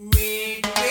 We.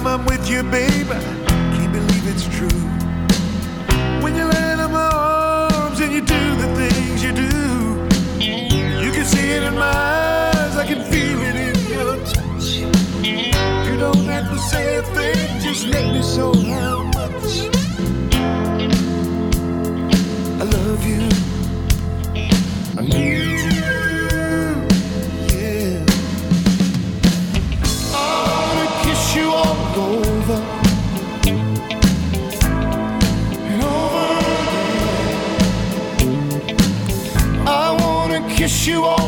time I'm with you, babe, I can't believe it's true. When you land in my arms and you do the things you do, you can see it in my eyes, I can feel it in your touch. You don't have to say a thing, just let me so somehow. you are.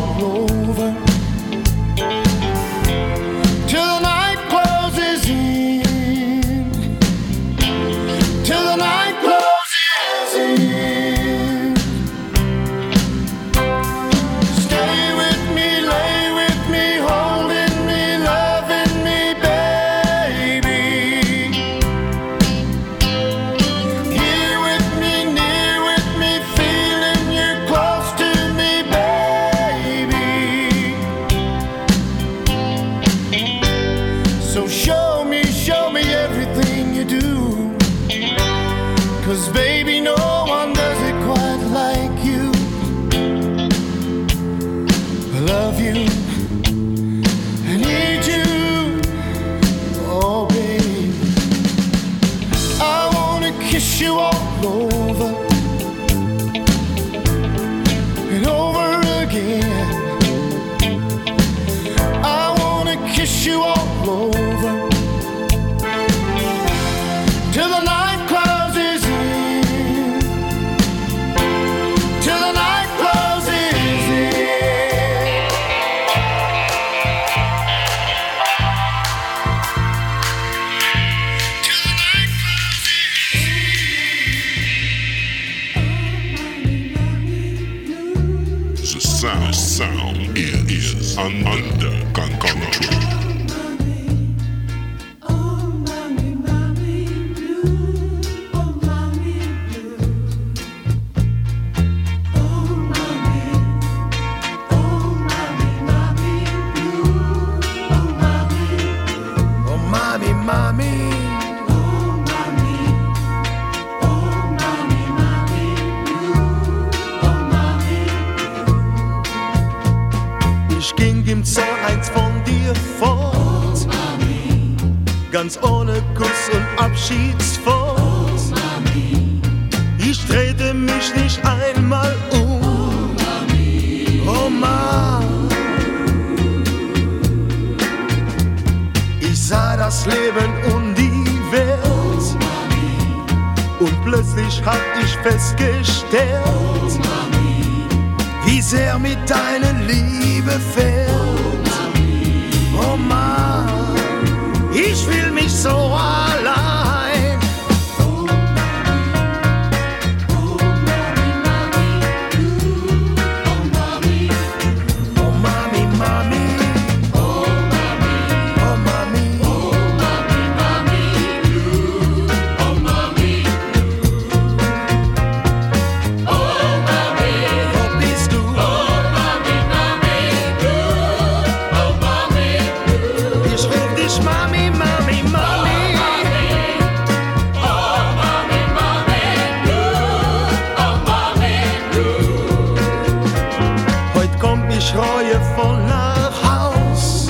voller Haus.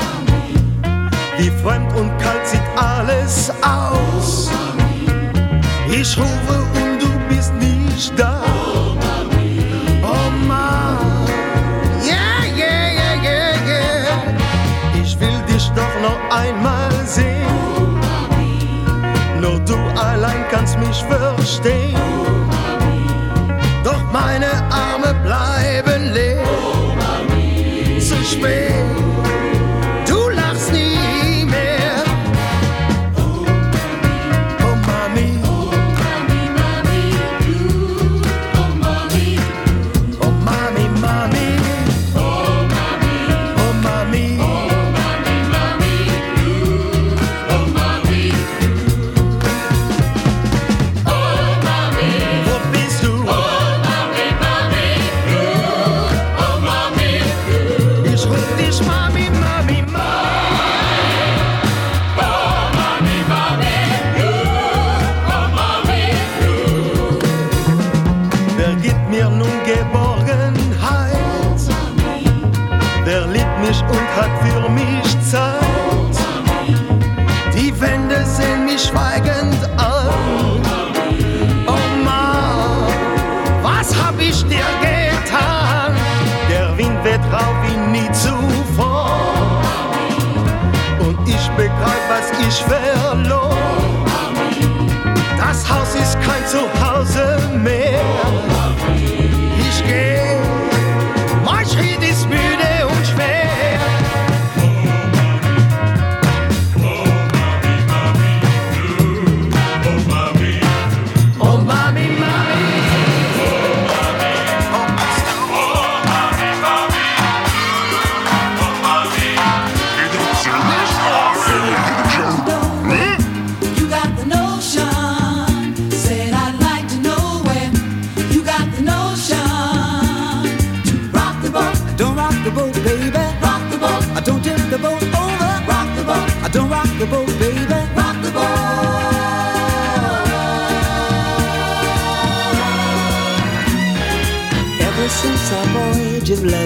Wie fremd und kalt sieht alles aus. Ich rufe und du bist nicht da. Oh Mann, yeah, yeah, yeah, yeah, yeah. Ich will dich doch noch einmal sehen. Nur du allein kannst mich verstehen. me.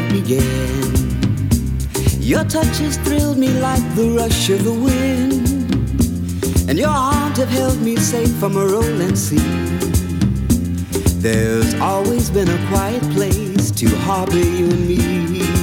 began. Your touch has thrilled me like the rush of the wind, and your arms have held me safe from a rolling sea. There's always been a quiet place to harbor you and me.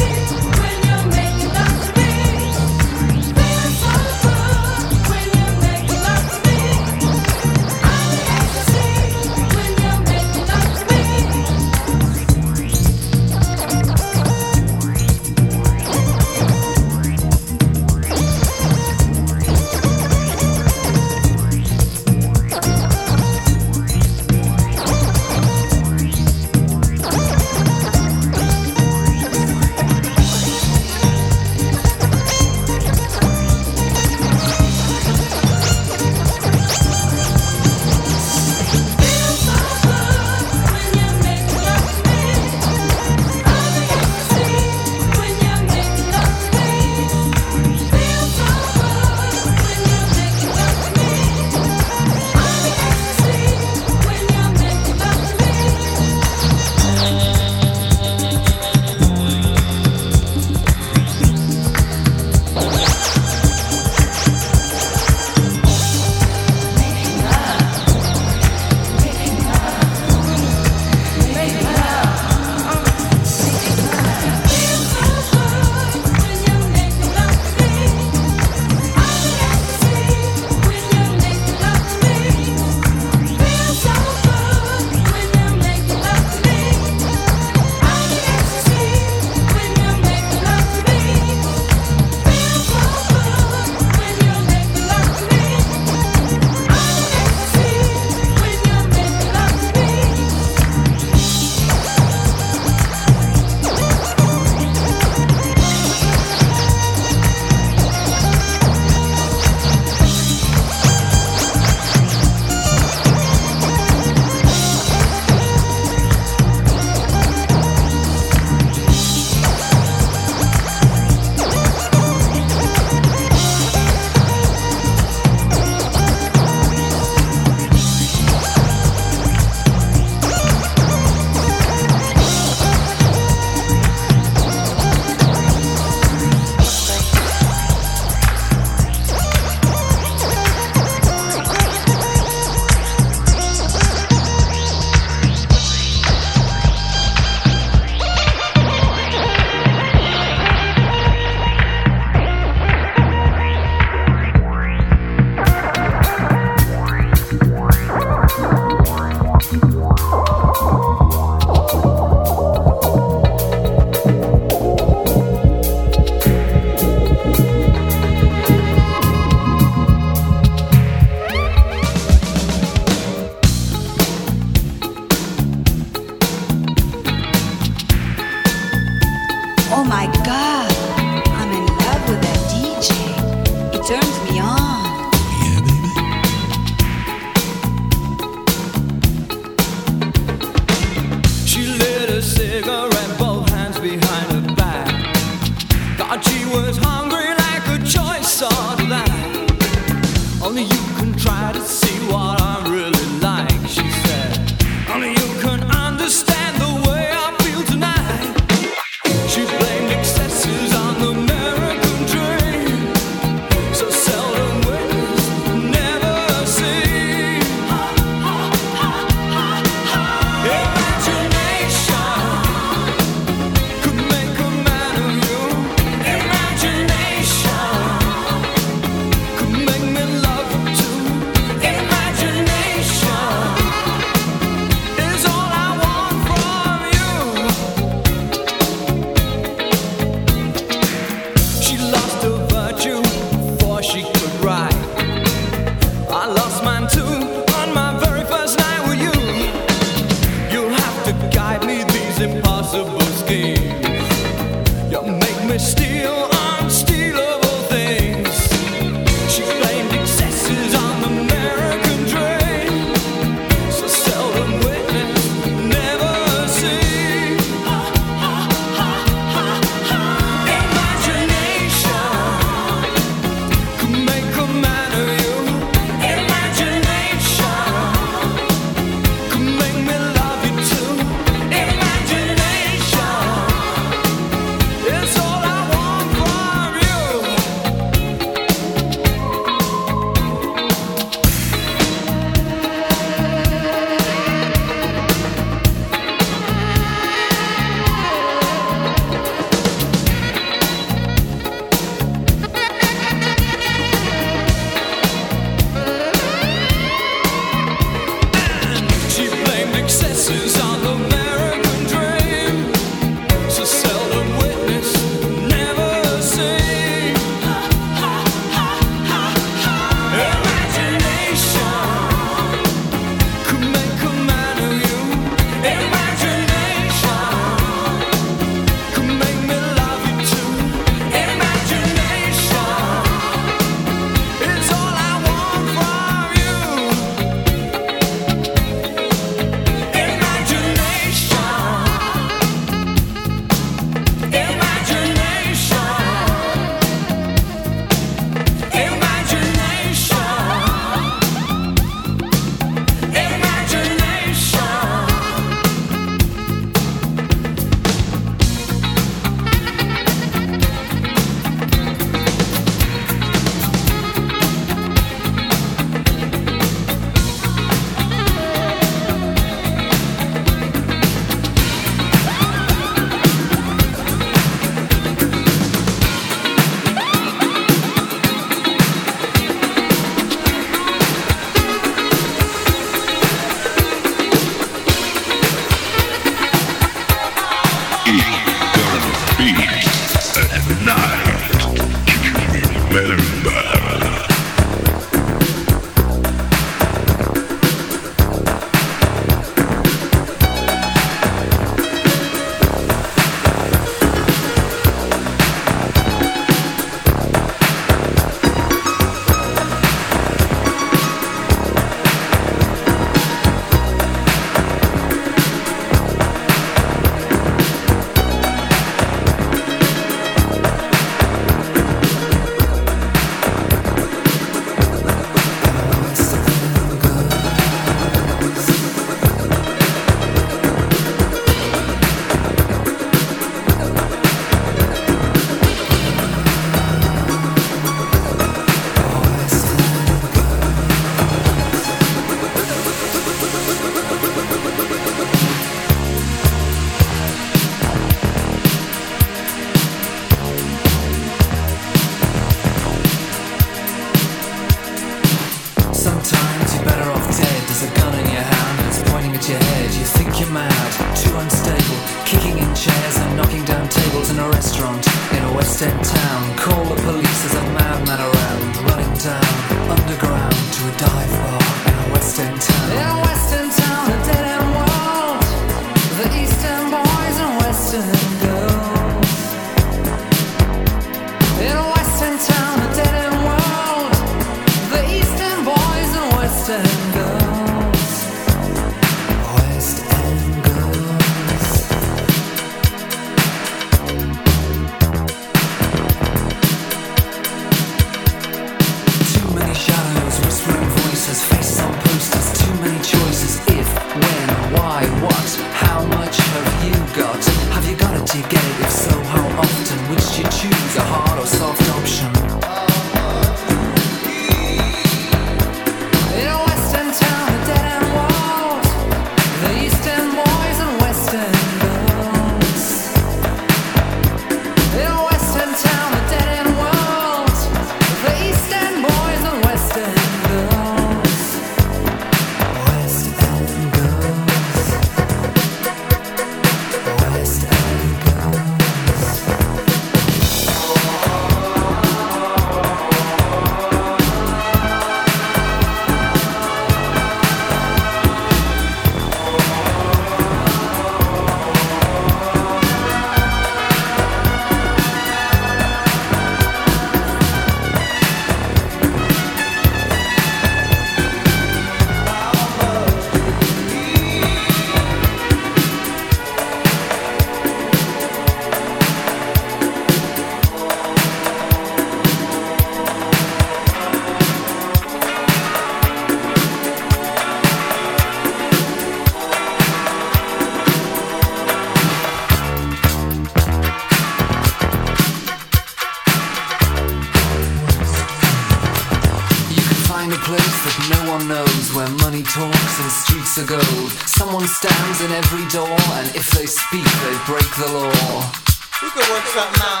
what's up now?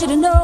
Want you to know,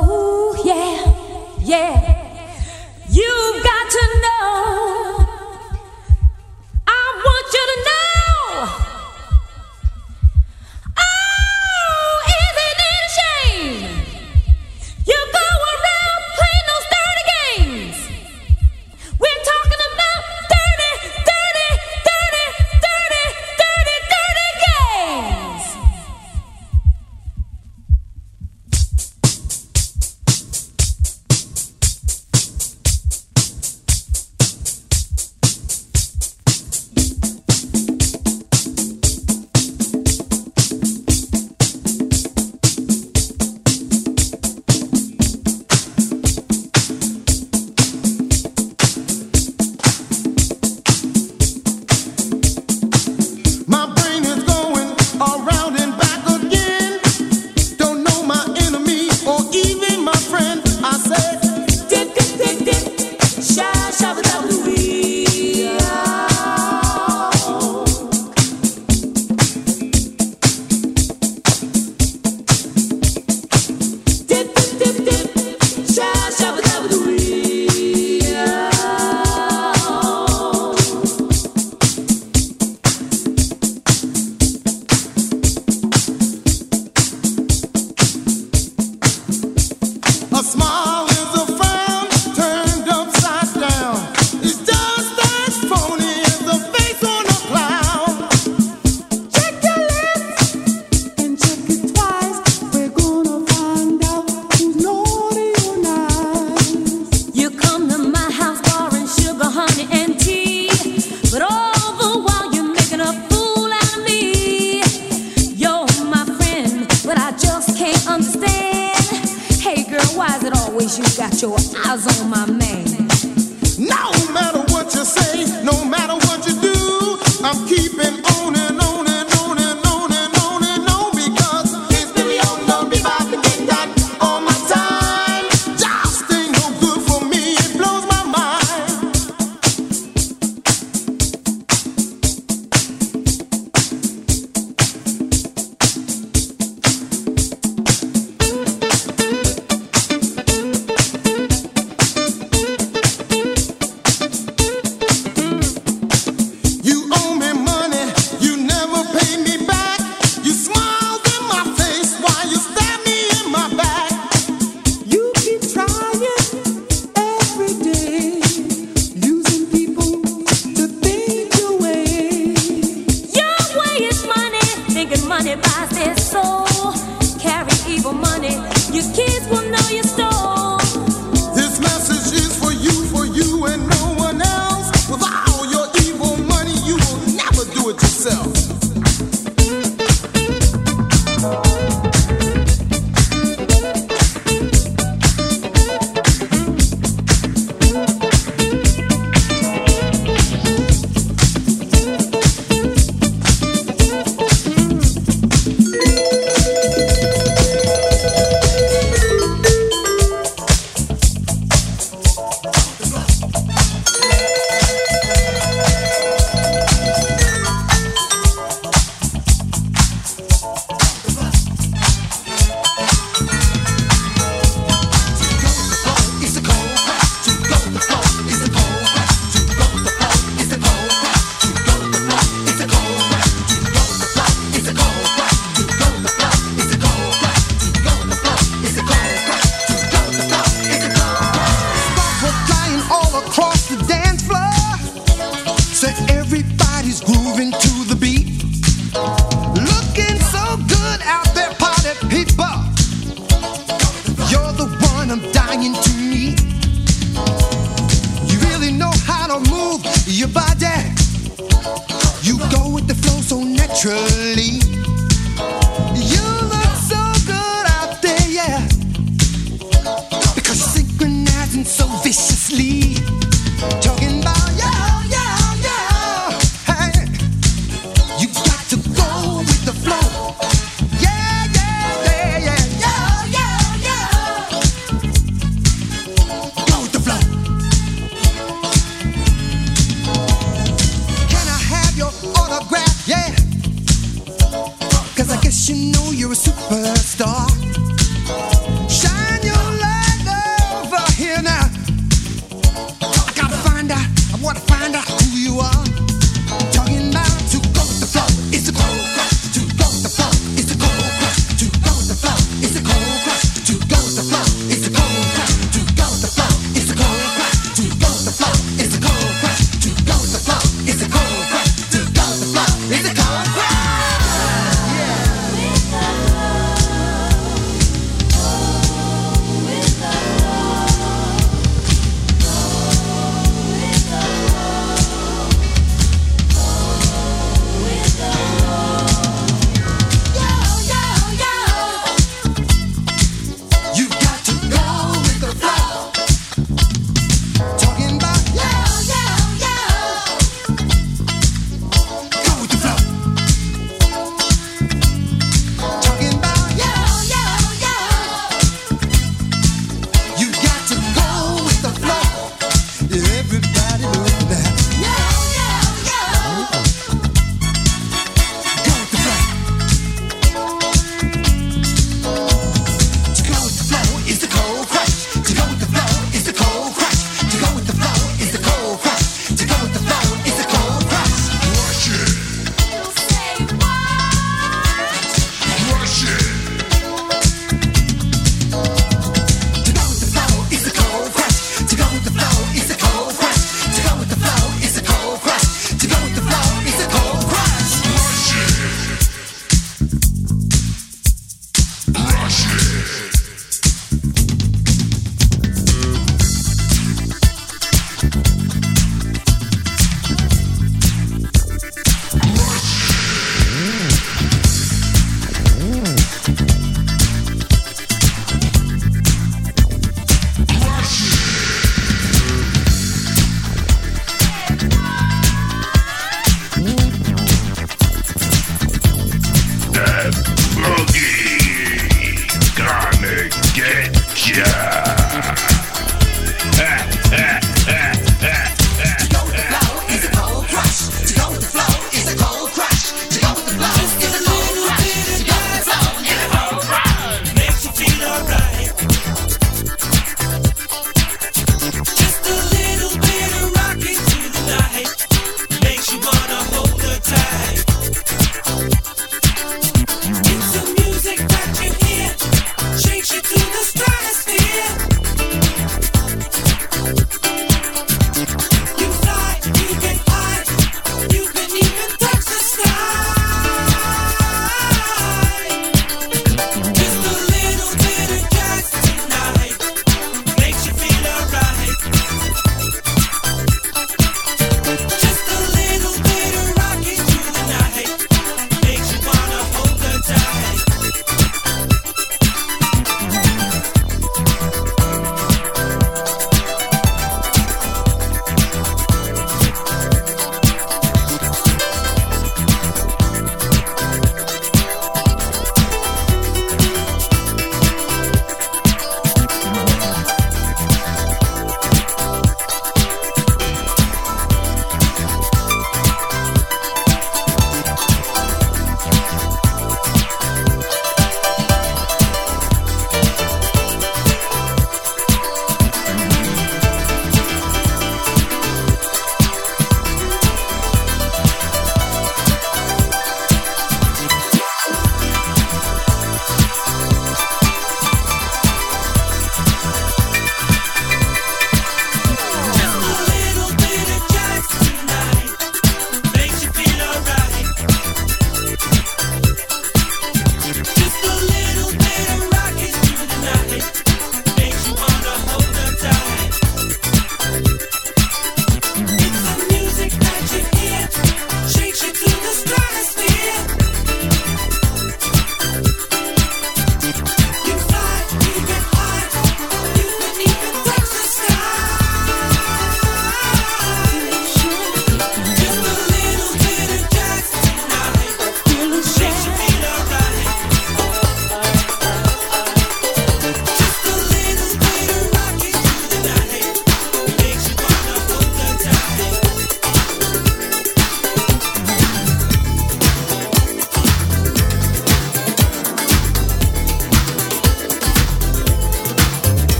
so vicious.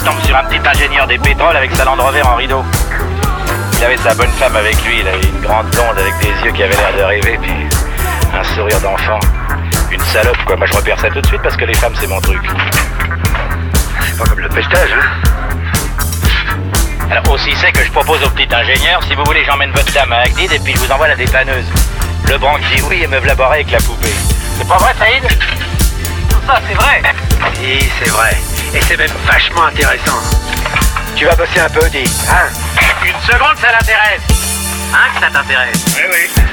je tombe sur un petit ingénieur des pétroles avec sa Land Rover en rideau. Il avait sa bonne femme avec lui, il avait une grande blonde avec des yeux qui avaient l'air de rêver, puis un sourire d'enfant. Une salope, quoi. Moi, je repère ça tout de suite parce que les femmes, c'est mon truc. C'est pas comme le pelletage, hein Alors, aussi c'est que je propose au petit ingénieur, si vous voulez, j'emmène votre dame à Agnid et puis je vous envoie la dépanneuse. Le branque dit oui et me v'laborer avec la poupée. C'est pas vrai, Saïd? Tout ça, c'est vrai Si, c'est vrai. Et c'est même vachement intéressant. Tu vas bosser un peu, dis. Hein? Une seconde, ça l'intéresse. Hein que ça t'intéresse? Oui, oui.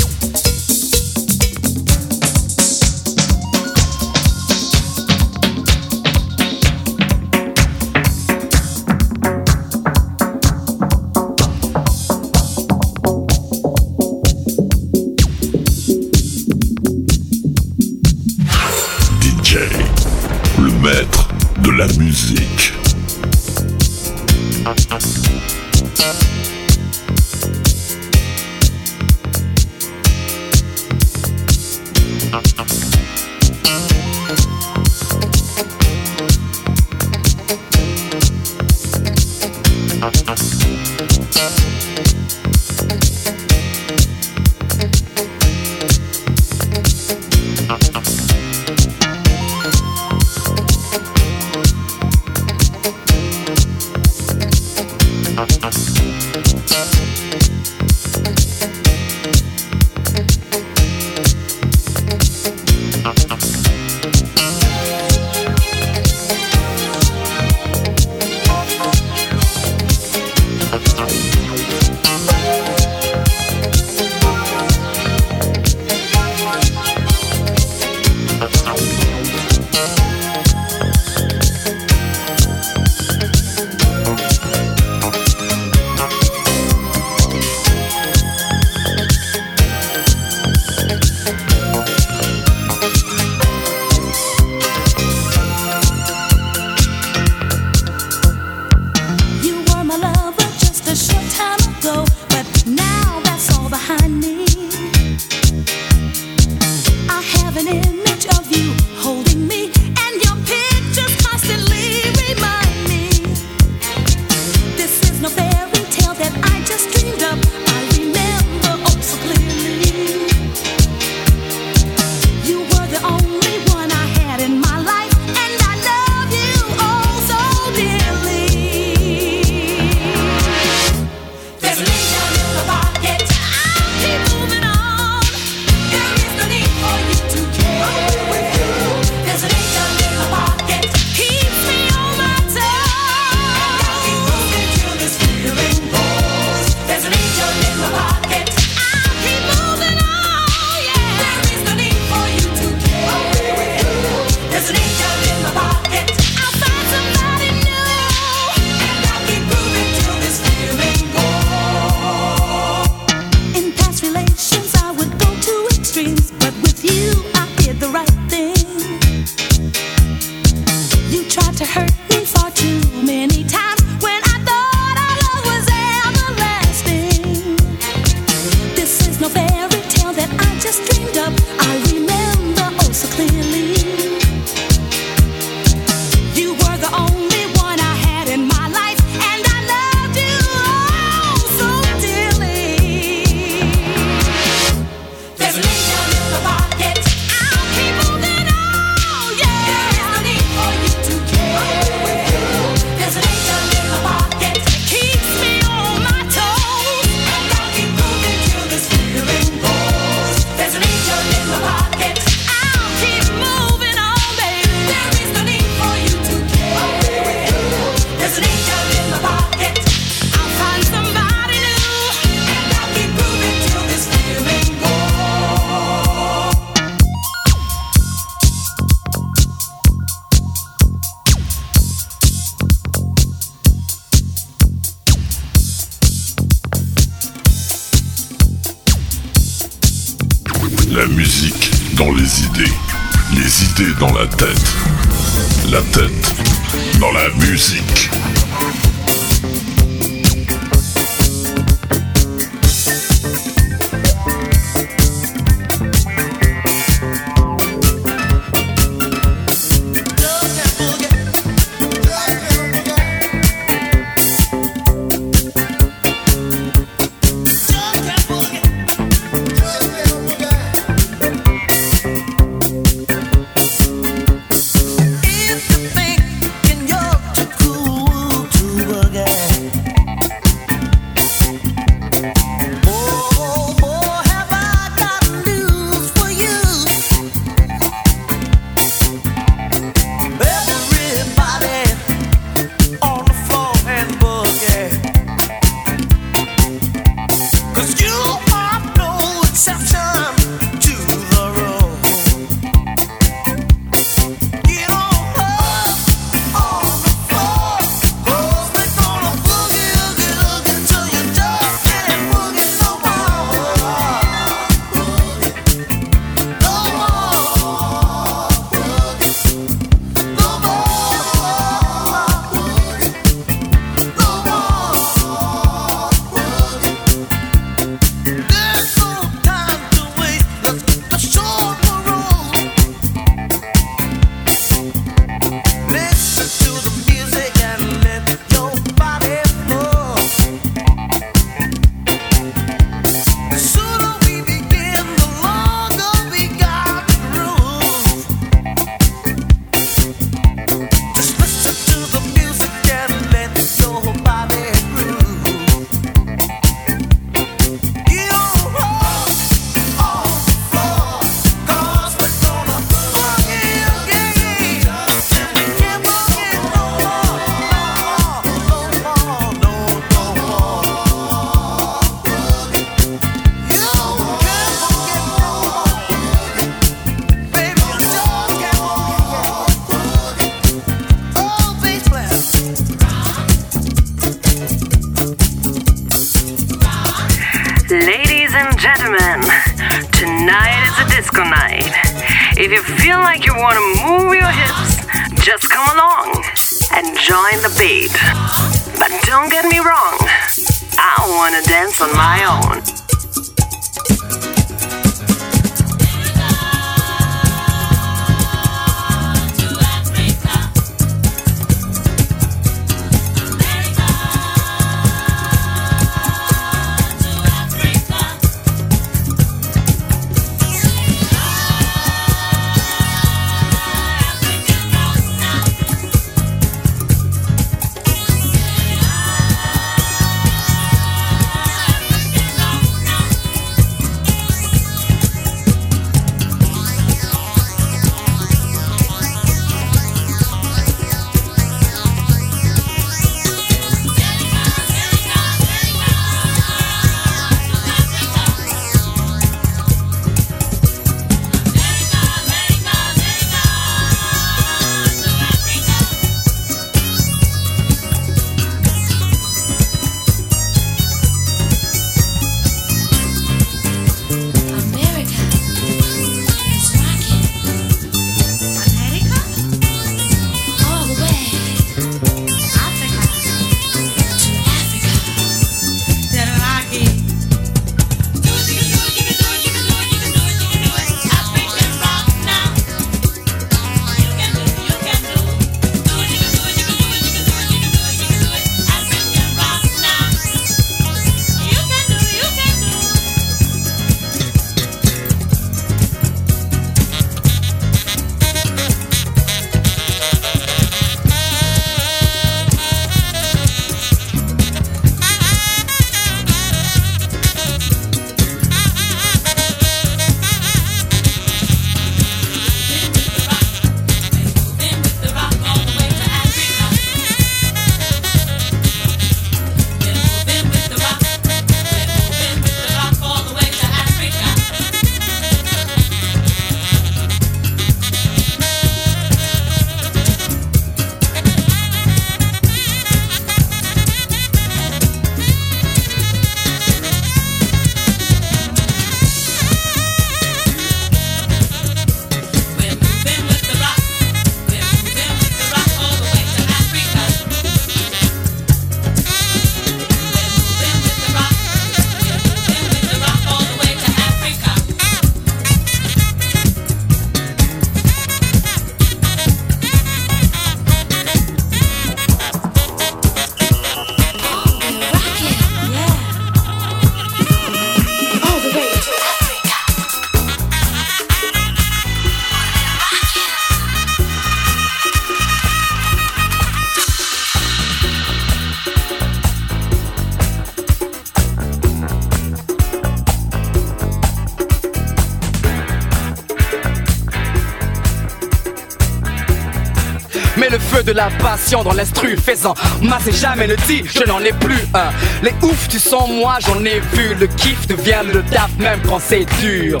De la passion dans l'instru faisant masse et jamais ne dit je n'en ai plus un. Les ouf tu sens moi j'en ai vu. Le kiff devient le taf même quand c'est dur.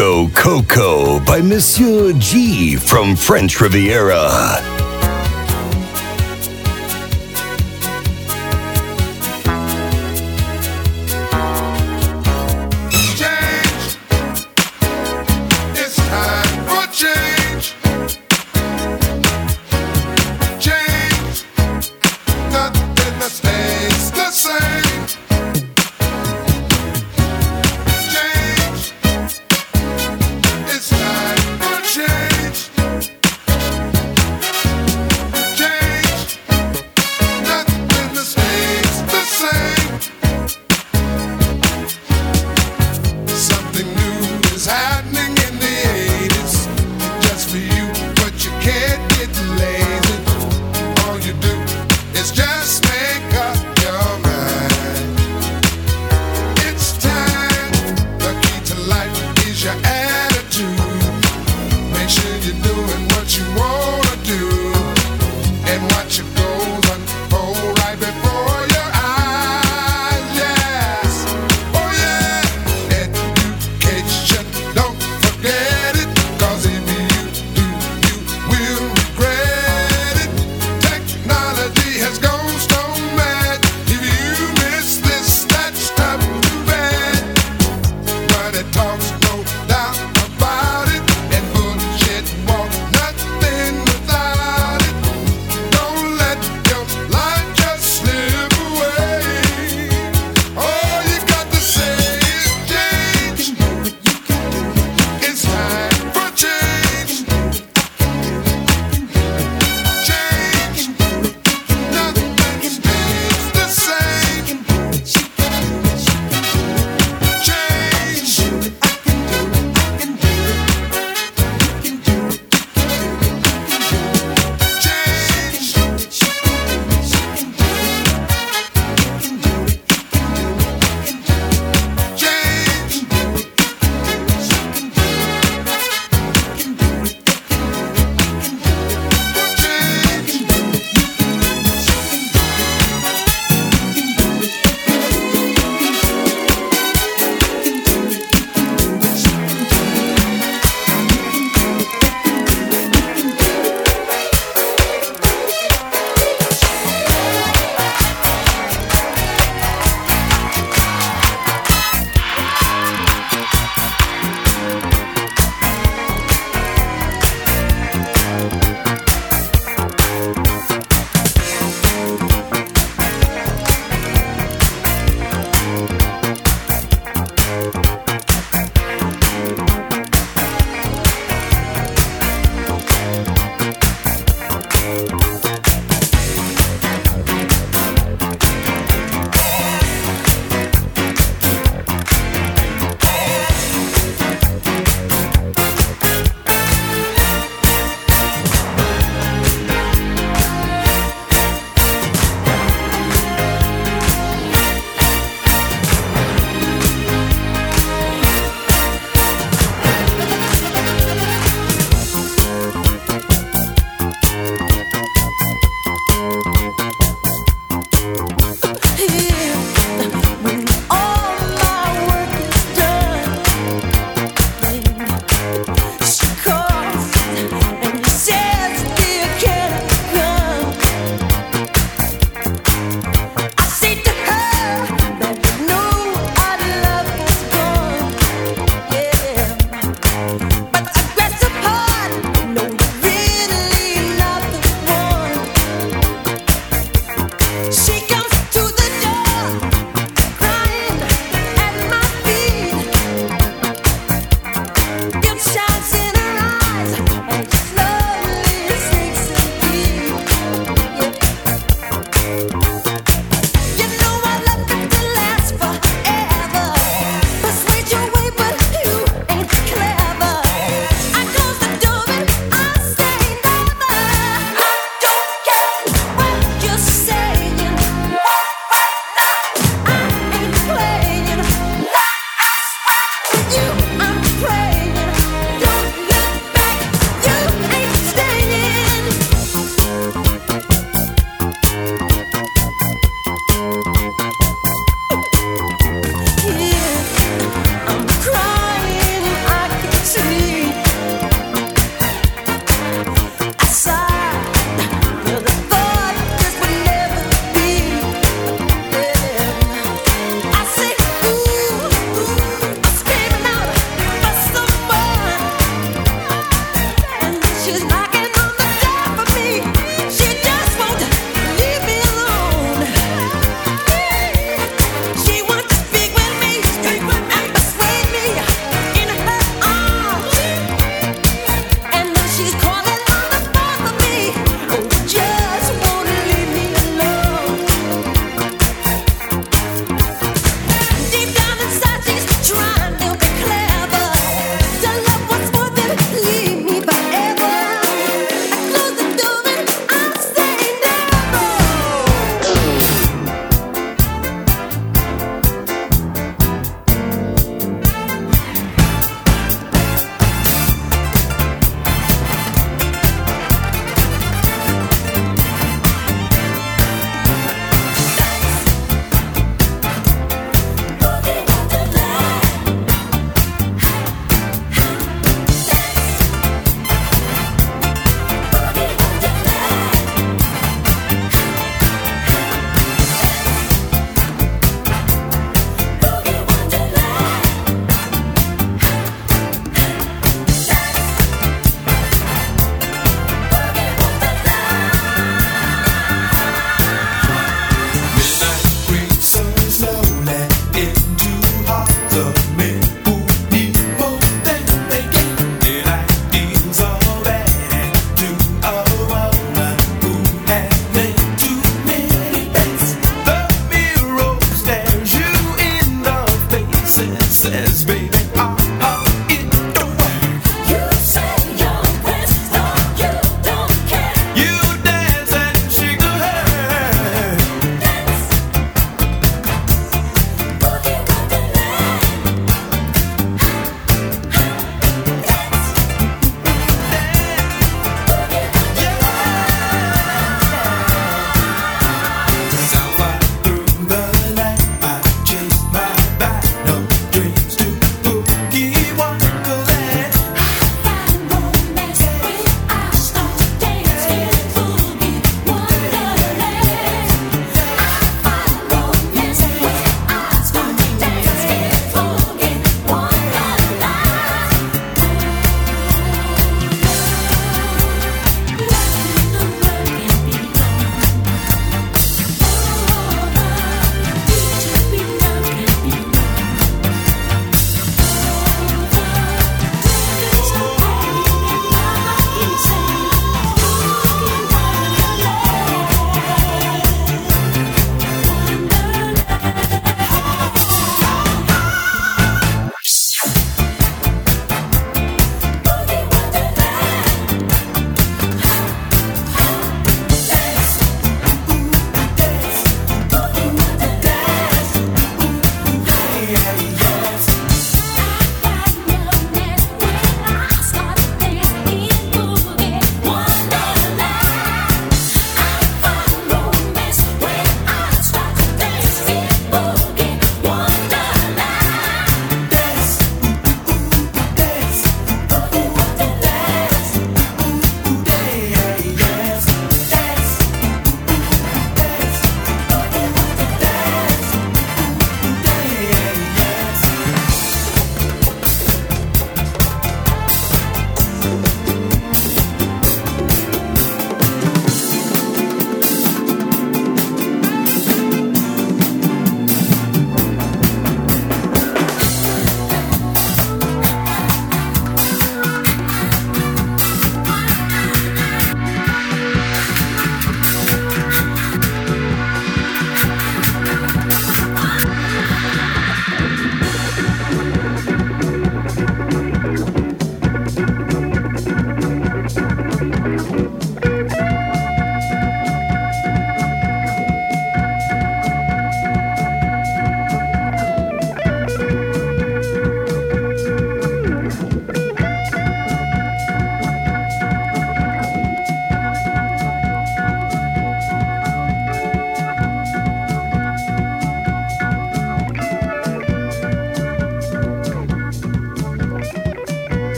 Disco Coco by Monsieur G from French Riviera.